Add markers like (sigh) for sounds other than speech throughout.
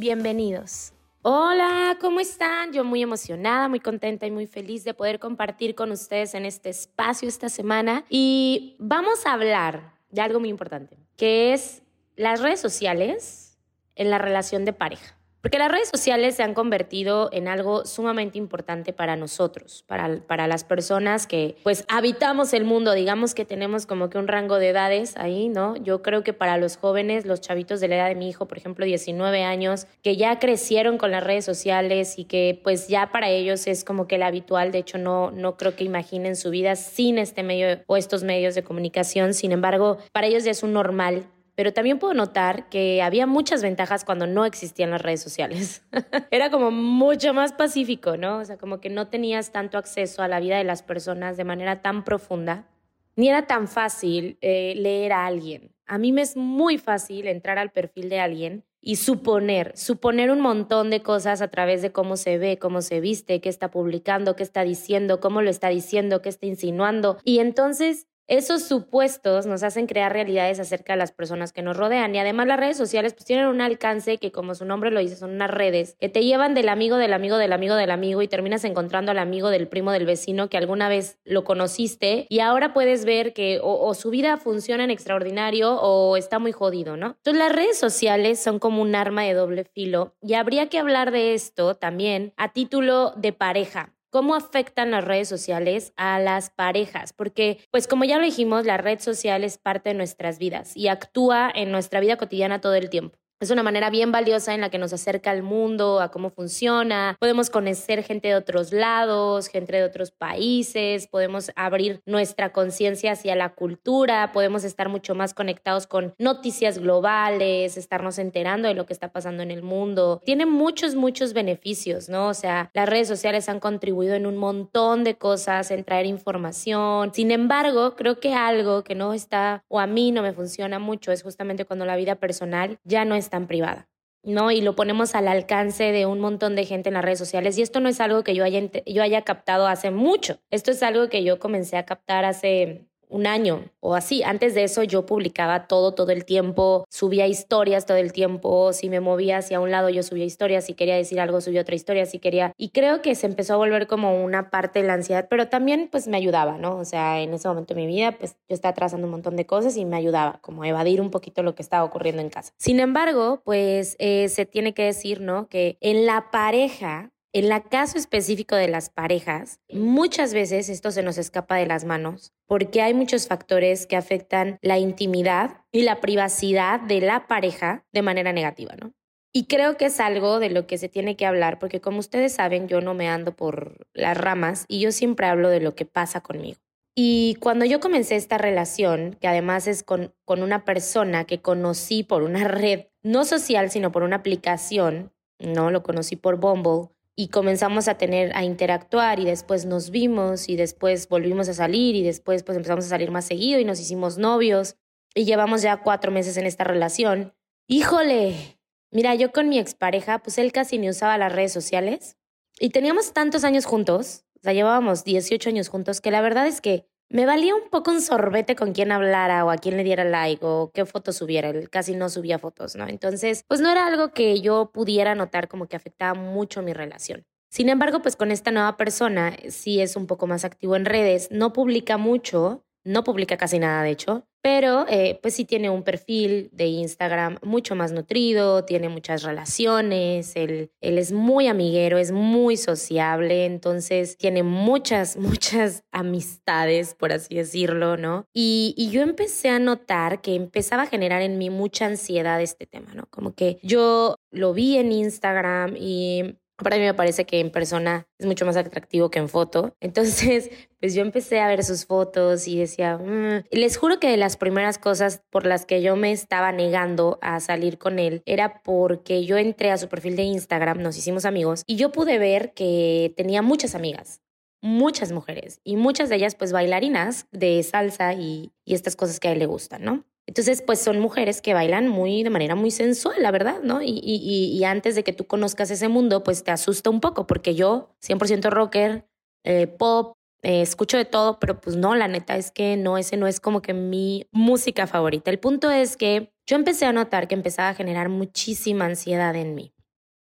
bienvenidos. Hola, ¿cómo están? Yo muy emocionada, muy contenta y muy feliz de poder compartir con ustedes en este espacio esta semana. Y vamos a hablar de algo muy importante, que es las redes sociales en la relación de pareja. Porque las redes sociales se han convertido en algo sumamente importante para nosotros, para, para las personas que pues habitamos el mundo, digamos que tenemos como que un rango de edades ahí, ¿no? Yo creo que para los jóvenes, los chavitos de la edad de mi hijo, por ejemplo, 19 años, que ya crecieron con las redes sociales y que pues ya para ellos es como que el habitual, de hecho no, no creo que imaginen su vida sin este medio o estos medios de comunicación, sin embargo, para ellos ya es un normal pero también puedo notar que había muchas ventajas cuando no existían las redes sociales. (laughs) Era como mucho más pacífico, ¿no? O sea, como que no tenías tanto acceso a la vida de las personas de manera tan profunda, ni era tan fácil eh, leer a alguien. A mí me es muy fácil entrar al perfil de alguien y suponer, suponer un montón de cosas a través de cómo se ve, cómo se viste, qué está publicando, qué está diciendo, cómo lo está diciendo, qué está insinuando. Y entonces esos supuestos nos hacen crear realidades acerca de las personas que nos rodean. Y además las redes sociales pues tienen un alcance que como su nombre lo dice son unas redes que te llevan del amigo del amigo del amigo del amigo y terminas encontrando al amigo del primo del vecino que alguna vez lo conociste y ahora puedes ver que o, o su vida funciona en extraordinario o está muy jodido, ¿no? Entonces las redes sociales son como un arma de doble filo y habría que hablar de esto también a título de pareja cómo afectan las redes sociales a las parejas, porque pues como ya lo dijimos, la red social es parte de nuestras vidas y actúa en nuestra vida cotidiana todo el tiempo. Es una manera bien valiosa en la que nos acerca al mundo, a cómo funciona. Podemos conocer gente de otros lados, gente de otros países, podemos abrir nuestra conciencia hacia la cultura, podemos estar mucho más conectados con noticias globales, estarnos enterando de lo que está pasando en el mundo. Tiene muchos, muchos beneficios, ¿no? O sea, las redes sociales han contribuido en un montón de cosas, en traer información. Sin embargo, creo que algo que no está o a mí no me funciona mucho es justamente cuando la vida personal ya no es tan privada. ¿no? Y lo ponemos al alcance de un montón de gente en las redes sociales. Y esto no es algo que yo haya, yo haya captado hace mucho. Esto es algo que yo comencé a captar hace un año o así. Antes de eso yo publicaba todo, todo el tiempo, subía historias todo el tiempo, si me movía hacia un lado yo subía historias, si quería decir algo subía otra historia, si quería... Y creo que se empezó a volver como una parte de la ansiedad, pero también pues me ayudaba, ¿no? O sea, en ese momento de mi vida pues yo estaba trazando un montón de cosas y me ayudaba como a evadir un poquito lo que estaba ocurriendo en casa. Sin embargo, pues eh, se tiene que decir, ¿no? Que en la pareja en el caso específico de las parejas, muchas veces esto se nos escapa de las manos porque hay muchos factores que afectan la intimidad y la privacidad de la pareja de manera negativa, ¿no? Y creo que es algo de lo que se tiene que hablar, porque como ustedes saben, yo no me ando por las ramas y yo siempre hablo de lo que pasa conmigo. Y cuando yo comencé esta relación, que además es con, con una persona que conocí por una (laughs) red, no social, sino por una aplicación, no lo conocí por Bumble, y comenzamos a tener, a interactuar y después nos vimos y después volvimos a salir y después pues empezamos a salir más seguido y nos hicimos novios y llevamos ya cuatro meses en esta relación. Híjole, Mira, yo con mi expareja, pues él casi ni usaba las redes sociales y teníamos tantos años juntos, o sea, llevábamos 18 años juntos, que la verdad es que me valía un poco un sorbete con quién hablara o a quién le diera like o qué fotos subiera. Él casi no subía fotos, ¿no? Entonces, pues no era algo que yo pudiera notar como que afectaba mucho mi relación. Sin embargo, pues con esta nueva persona sí es un poco más activo en redes, no publica mucho, no publica casi nada de hecho, pero eh, pues sí tiene un perfil de Instagram mucho más nutrido, tiene muchas relaciones, él, él es muy amiguero, es muy sociable, entonces tiene muchas, (laughs) muchas amistades, por así decirlo, ¿no? Y, y yo empecé a notar que empezaba a generar en mí mucha ansiedad este tema, ¿no? Como que yo lo vi en Instagram y para mí me parece que en persona es mucho más atractivo que en foto. (laughs) Entonces, pues yo empecé a ver sus fotos y decía, mm". les juro que de las primeras cosas por las que yo me estaba negando a salir con él era porque yo entré a su perfil de Instagram, nos hicimos amigos y yo pude ver que tenía muchas amigas muchas mujeres y muchas de ellas pues bailarinas de salsa y, y, estas cosas que a él le gustan, ¿no? Entonces, pues son mujeres que bailan muy de manera muy sensual, la verdad, ¿no? Y, y, y antes de que tú conozcas ese mundo, pues te asusta un poco, porque yo, 100% rocker, eh, pop, eh, escucho de todo, pero pues no, la neta es que no, ese no es como que mi música favorita. El punto es que yo empecé a notar que empezaba a generar muchísima ansiedad en mí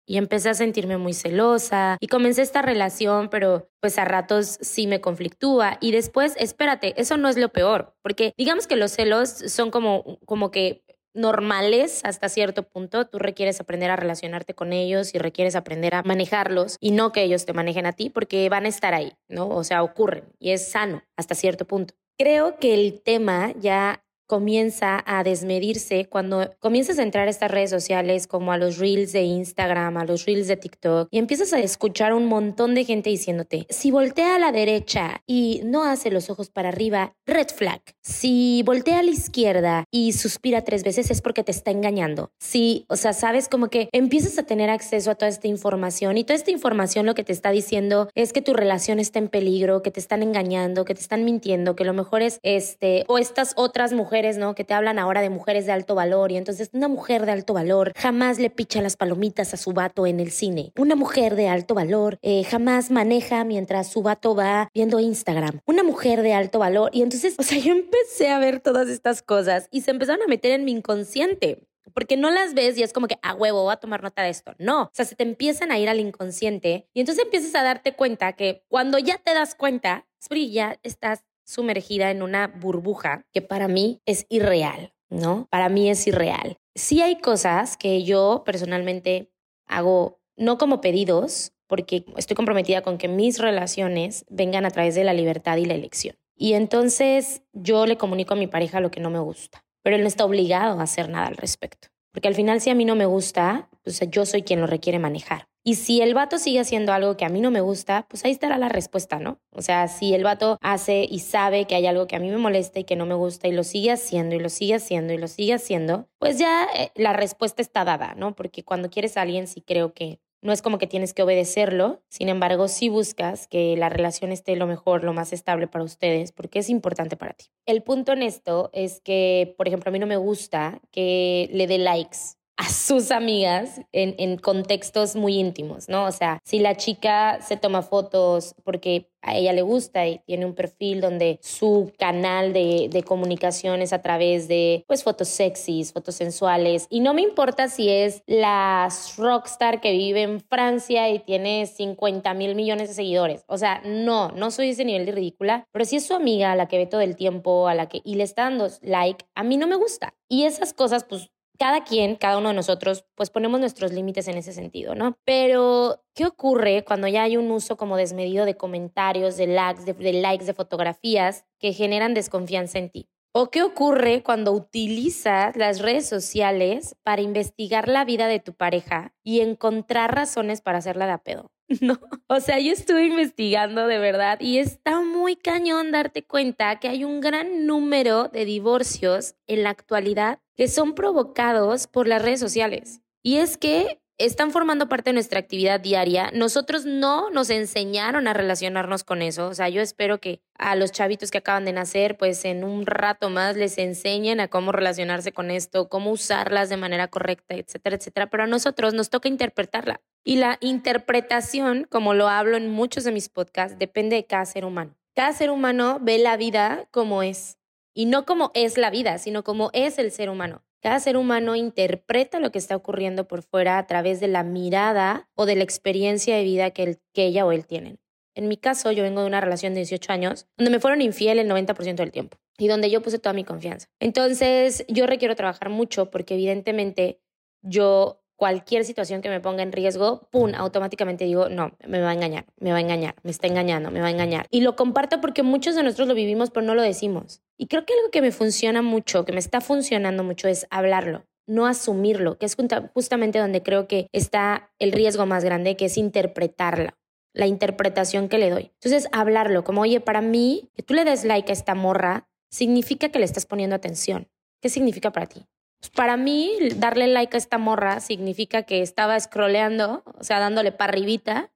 y empecé a sentirme muy celosa y comencé esta relación, pero pues a ratos sí me conflictúa y después, espérate, eso no es lo peor, porque digamos que los celos son como, como que normales hasta cierto punto, tú requieres aprender a relacionarte con ellos y requieres aprender a manejarlos y no que ellos te manejen a ti porque van a estar ahí, ¿no? O sea, ocurren y es sano hasta cierto punto. Creo que el tema ya comienza a desmedirse cuando comienzas a entrar a estas redes sociales como a los reels de Instagram, a los reels de TikTok y empiezas a escuchar un montón de gente diciéndote, si voltea a la derecha y no hace los ojos para arriba, red flag. Si voltea a la izquierda y suspira tres veces es porque te está engañando. Sí, o sea, sabes como que empiezas a tener acceso a toda esta información y toda esta información lo que te está diciendo es que tu relación está en peligro, que te están engañando, que te están mintiendo, que lo mejor es este o estas otras mujeres ¿no? Que te hablan ahora de mujeres de alto valor y entonces una mujer de alto valor jamás le picha las palomitas a su vato en el cine. Una mujer de alto valor eh, jamás maneja mientras su vato va viendo Instagram. Una mujer de alto valor y entonces, (laughs) o sea, yo empecé a ver todas estas cosas y se empezaron a meter en mi inconsciente. Porque no las ves y es como que, a huevo, voy a tomar nota de esto. No, o sea, se te empiezan a ir al inconsciente y entonces empiezas a darte cuenta que cuando ya te das cuenta, ya estás sumergida en una burbuja que para mí es irreal, ¿no? Para mí es irreal. Sí hay cosas que yo personalmente hago no como pedidos, porque estoy comprometida con que mis relaciones vengan a través de la libertad y la elección. Y entonces yo le comunico a mi pareja lo que no me gusta, pero él no está obligado a hacer nada al respecto. Porque al final si a mí no me gusta, pues yo soy quien lo requiere manejar. Y si el vato sigue haciendo algo que a mí no me gusta, pues ahí estará la respuesta, ¿no? O sea, si el vato hace y sabe que hay algo que a mí me molesta y que no me gusta y lo sigue haciendo y lo sigue haciendo y lo sigue haciendo, pues ya eh, la respuesta está dada, ¿no? Porque cuando quieres a alguien sí creo que no es como que tienes que obedecerlo, sin embargo, sí buscas que la relación esté lo mejor, lo más estable para ustedes, porque es importante para ti. El punto en esto es que, por ejemplo, a mí no me gusta que le dé likes a sus amigas en, en, contextos muy íntimos, ¿no? O sea, si la chica se toma fotos porque a ella le gusta y tiene un perfil donde su canal de, de comunicación es a través de, pues, fotos sexys, fotos sensuales, y no me importa si es la rockstar que vive en Francia y tiene 50 mil millones de seguidores, o sea, no, no soy ese nivel de ridícula, pero si es su amiga a la que ve todo el tiempo, a la que, y le está dando like, a mí no me gusta. Y esas cosas, pues, cada quien, cada uno de nosotros, pues ponemos nuestros límites en ese sentido, ¿no? Pero, ¿qué ocurre cuando ya hay un uso como desmedido de comentarios, de likes, de, likes, de fotografías que generan desconfianza en ti? ¿O qué ocurre cuando utilizas las redes sociales para investigar la vida de tu pareja y encontrar razones para hacerla de a pedo? (laughs) No, o sea, yo estuve investigando de verdad y está muy cañón darte cuenta que hay un gran número de divorcios en la actualidad que son provocados por las redes sociales. Y es que están formando parte de nuestra actividad diaria. Nosotros no nos enseñaron a relacionarnos con eso. O sea, yo espero que a los chavitos que acaban de nacer, pues en un rato más les enseñen a cómo relacionarse con esto, cómo usarlas de manera correcta, etcétera, etcétera. Pero a nosotros nos toca interpretarla. Y la interpretación, como lo hablo en muchos de mis podcasts, depende de cada ser humano. Cada ser humano ve la vida como es. Y no como es la vida, sino como es el ser humano. Cada ser humano interpreta lo que está ocurriendo por fuera a través de la mirada o de la experiencia de vida que, ella o él tienen. En mi caso, yo vengo de una relación de 18 años donde me fueron infiel el 90% del tiempo y donde yo puse toda mi confianza. Entonces, yo requiero trabajar mucho porque evidentemente yo cualquier situación que me ponga en riesgo, ¡pum!, automáticamente digo, no, me va a engañar, me va a engañar, me está engañando, me va a engañar. Y lo comparto porque muchos de nosotros lo vivimos, pero no lo decimos. Y creo que algo que me funciona mucho, que me está funcionando mucho, es hablarlo no asumirlo, que es justamente donde creo que está el riesgo más grande, que es interpretarla, la interpretación que le doy. Entonces, hablarlo, como, oye, para mí, que tú le des like a esta morra, significa que le estás poniendo atención. ¿Qué significa para ti? Pues, para mí, darle like a esta morra significa que estaba scrolleando, o sea, dándole para arribita,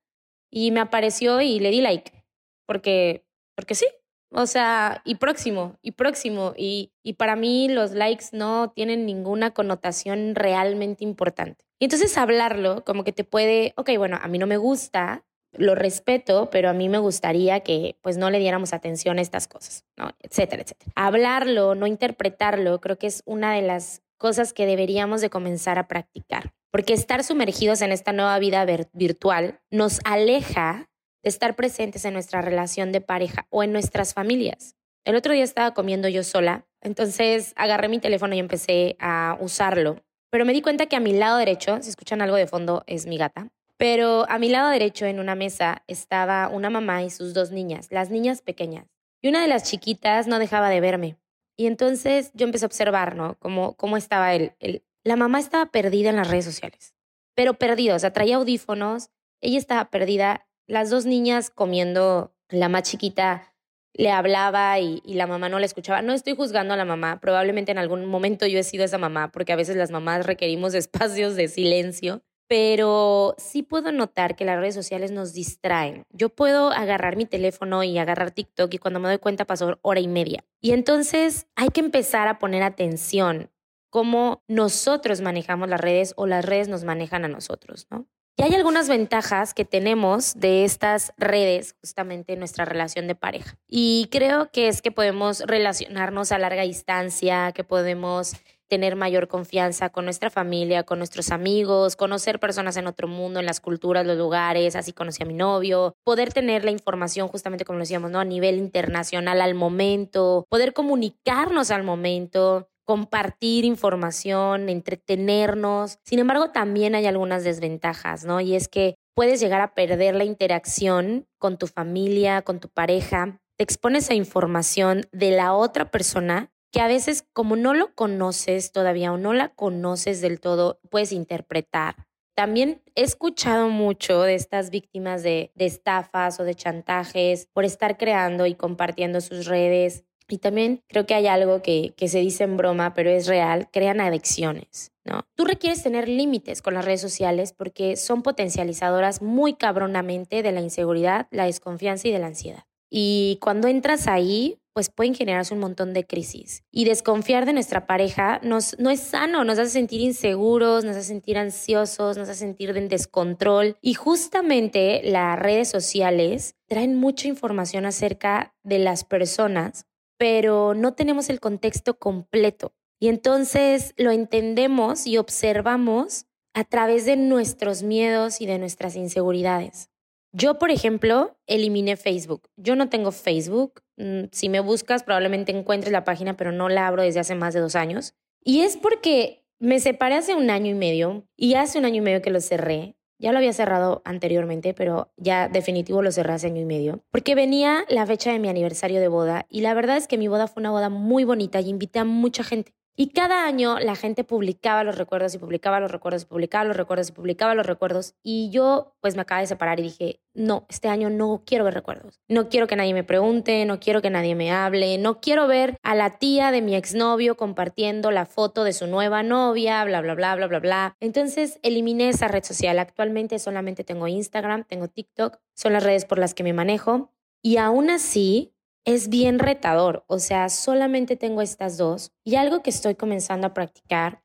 y me apareció y le di like. Porque, porque sí. O sea, y próximo, y próximo. Y, y para mí los likes no tienen ninguna connotación realmente importante. Y entonces hablarlo, como que te puede, ok, bueno, a mí no me gusta, lo respeto, pero a mí me gustaría que pues no le diéramos atención a estas cosas, ¿no? etcétera, etcétera. Hablarlo, no interpretarlo, creo que es una de las cosas que deberíamos de comenzar a practicar. Porque estar sumergidos en esta nueva vida virtual nos aleja de estar presentes en nuestra relación de pareja o en nuestras familias. El otro día estaba comiendo yo sola, entonces agarré mi teléfono y empecé a usarlo. Pero me di cuenta que a mi lado derecho, si escuchan algo de fondo, es mi gata. Pero a mi lado derecho en una mesa estaba una mamá y sus dos niñas, las niñas pequeñas. Y una de las chiquitas no dejaba de verme. Y entonces yo empecé a observar, ¿no? Cómo, cómo estaba él. La mamá estaba perdida en las redes sociales, pero perdida, o sea, traía audífonos, ella estaba perdida, las dos niñas comiendo, la más chiquita le hablaba y, y, la mamá no la escuchaba. No estoy juzgando a la mamá, probablemente en algún momento yo he sido esa mamá, porque a veces las mamás requerimos (laughs) espacios de silencio pero sí puedo notar que las redes sociales nos distraen. Yo puedo agarrar mi teléfono y agarrar TikTok y cuando me doy cuenta pasó hora y media. Y entonces hay que empezar a poner atención cómo nosotros manejamos las redes o las redes nos manejan a nosotros, ¿no? Y hay algunas ventajas que tenemos de estas redes justamente en nuestra relación de pareja. Y creo que es que podemos relacionarnos a larga distancia, que podemos tener mayor confianza con nuestra familia, con nuestros amigos, conocer personas en otro mundo, en las culturas, los lugares, así conocí a mi novio, poder tener la información justamente como decíamos, ¿no? A nivel internacional al momento, poder comunicarnos al momento, compartir información, entretenernos. Sin embargo, también hay algunas desventajas, ¿no? Y es que puedes llegar a perder la interacción con tu familia, con tu pareja, te expones a información de la otra persona que a veces como no lo conoces todavía o no la conoces del todo, puedes interpretar. También he escuchado mucho de estas víctimas de, estafas o de chantajes por estar creando y compartiendo sus redes. Y también creo que hay algo que, que se dice en broma, pero es real, crean adicciones. ¿no? Tú requieres tener límites con las redes sociales porque son potencializadoras muy cabronamente de la inseguridad, la desconfianza y de la ansiedad. Y cuando entras ahí, pues pueden generarse un montón de crisis. Y desconfiar de nuestra pareja nos, no es sano, nos hace sentir inseguros, nos hace sentir ansiosos, nos hace sentir en descontrol. Y justamente las redes sociales traen mucha información acerca de las personas, pero no tenemos el contexto completo. Y entonces lo entendemos y observamos a través de nuestros miedos y de nuestras inseguridades. Yo, por ejemplo, eliminé Facebook. Yo no tengo Facebook. Mm, si me buscas, probablemente encuentres la página, pero no la abro desde hace más de dos años. Y es porque me separé hace un año y medio y hace un año y medio que lo cerré. Ya lo había cerrado anteriormente, pero ya definitivo lo cerré hace año y medio. Porque venía la fecha de mi aniversario de boda y la verdad es que mi boda fue una boda muy bonita y invité a mucha gente. Y cada año la gente publicaba los recuerdos y publicaba los recuerdos y publicaba los recuerdos y publicaba los recuerdos. Y yo pues me acabé de separar y dije, no, este año no quiero ver recuerdos. No quiero que nadie me pregunte, no quiero que nadie me hable, no quiero ver a la tía de mi exnovio compartiendo la foto de su nueva novia, bla, bla, bla, bla, bla, bla. Entonces eliminé esa red social. Actualmente solamente tengo Instagram, tengo TikTok, son las redes por las que me manejo. Y aún así, es bien retador, o sea, solamente tengo estas dos y algo que estoy comenzando a practicar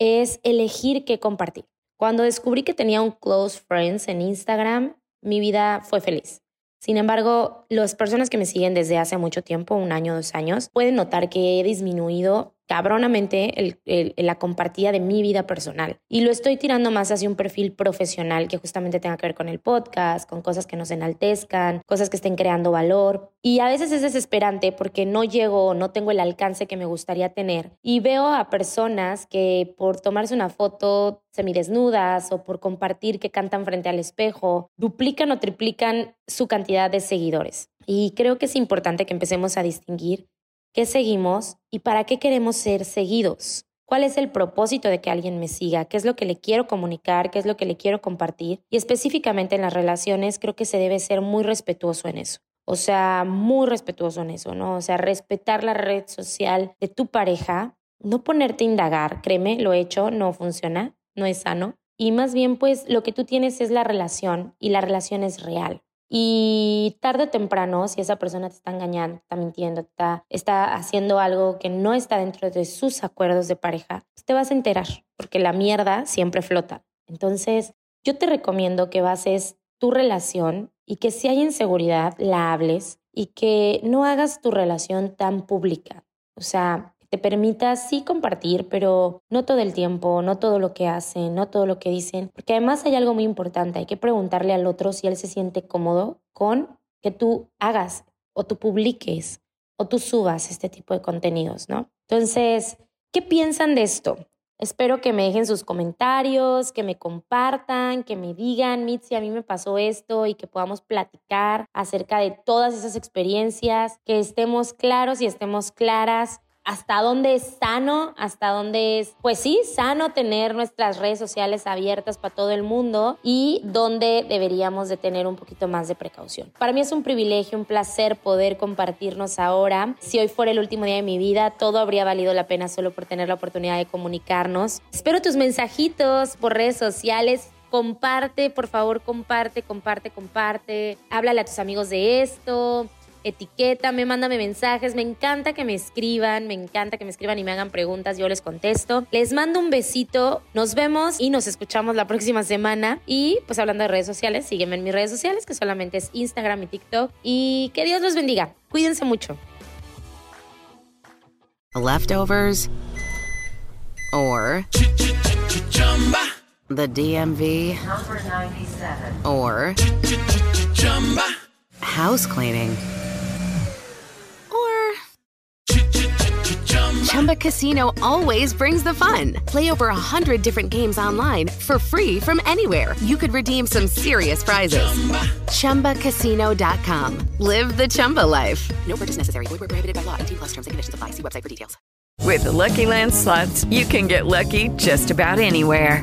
es elegir qué compartir. Cuando descubrí que tenía un close friends en Instagram, mi vida fue feliz. Sin embargo, las personas que me siguen desde hace mucho tiempo, un año, dos años, pueden notar que he disminuido cabronamente la compartida de mi vida personal. Y lo estoy tirando más hacia un perfil profesional que justamente tenga que ver con el podcast, con cosas que nos enaltezcan, cosas que estén creando valor. Y a veces es desesperante porque no llego, no tengo el alcance que me gustaría tener. Y veo a personas que por tomarse una foto semidesnudas o por compartir que cantan frente al espejo, duplican o triplican su cantidad de seguidores. Y creo que es importante que empecemos a distinguir qué seguimos y para qué queremos ser seguidos. ¿Cuál es el propósito de que alguien me siga? ¿Qué es lo que le quiero comunicar? ¿Qué es lo que le quiero compartir? Y específicamente en las relaciones creo que se debe ser muy respetuoso en eso. O sea, muy respetuoso en eso, ¿no? O sea, respetar la red social de tu pareja, no ponerte a indagar, créeme, lo he hecho, no funciona, no es sano. Y más bien, pues lo que tú tienes es la relación y la relación es real. Y tarde o temprano, si esa persona te está engañando, está mintiendo, está, está haciendo algo que no está dentro de sus acuerdos de pareja, pues te vas a enterar, porque la mierda siempre flota. Entonces, yo te recomiendo que bases tu relación y que si hay inseguridad, la hables y que no hagas tu relación tan pública. O sea, te permita sí compartir, pero no todo el tiempo, no todo lo que hacen, no todo lo que dicen, porque además hay algo muy importante, hay que preguntarle al otro si él se siente cómodo con que tú hagas o tú publiques o tú subas este tipo de contenidos, ¿no? Entonces, ¿qué piensan de esto? Espero que me dejen sus comentarios, que me compartan, que me digan, Mitzi, a mí me pasó esto y que podamos platicar acerca de todas esas experiencias, que estemos claros y estemos claras hasta dónde es sano, hasta dónde es, pues sí, sano tener nuestras redes sociales abiertas para todo el mundo y dónde deberíamos de tener un poquito más de precaución. Para mí es un privilegio, un placer poder compartirnos ahora. Si hoy fuera el último día de mi vida, todo habría valido la pena solo por tener la oportunidad de comunicarnos. Espero tus mensajitos por redes sociales comparte, por favor, comparte, comparte, comparte. Háblale a tus amigos de esto etiquétame, mándame mensajes. Me encanta que me escriban, me encanta que me escriban y me hagan preguntas. Yo les contesto. Les mando un besito. Nos vemos y nos escuchamos la próxima semana. Y pues hablando de redes sociales, sígueme en mis redes sociales, que solamente es Instagram y TikTok. Y que Dios los bendiga. Cuídense mucho. Leftovers or the DMV or house cleaning. Chumba Casino always brings the fun. Play over a hundred different games online for free from anywhere. You could redeem some serious prizes. Chumba. ChumbaCasino.com. Live the Chumba life. No purchase necessary. Void were prohibited by law. T plus terms and conditions apply. See website for details. With the Lucky Land slots, you can get lucky just about anywhere.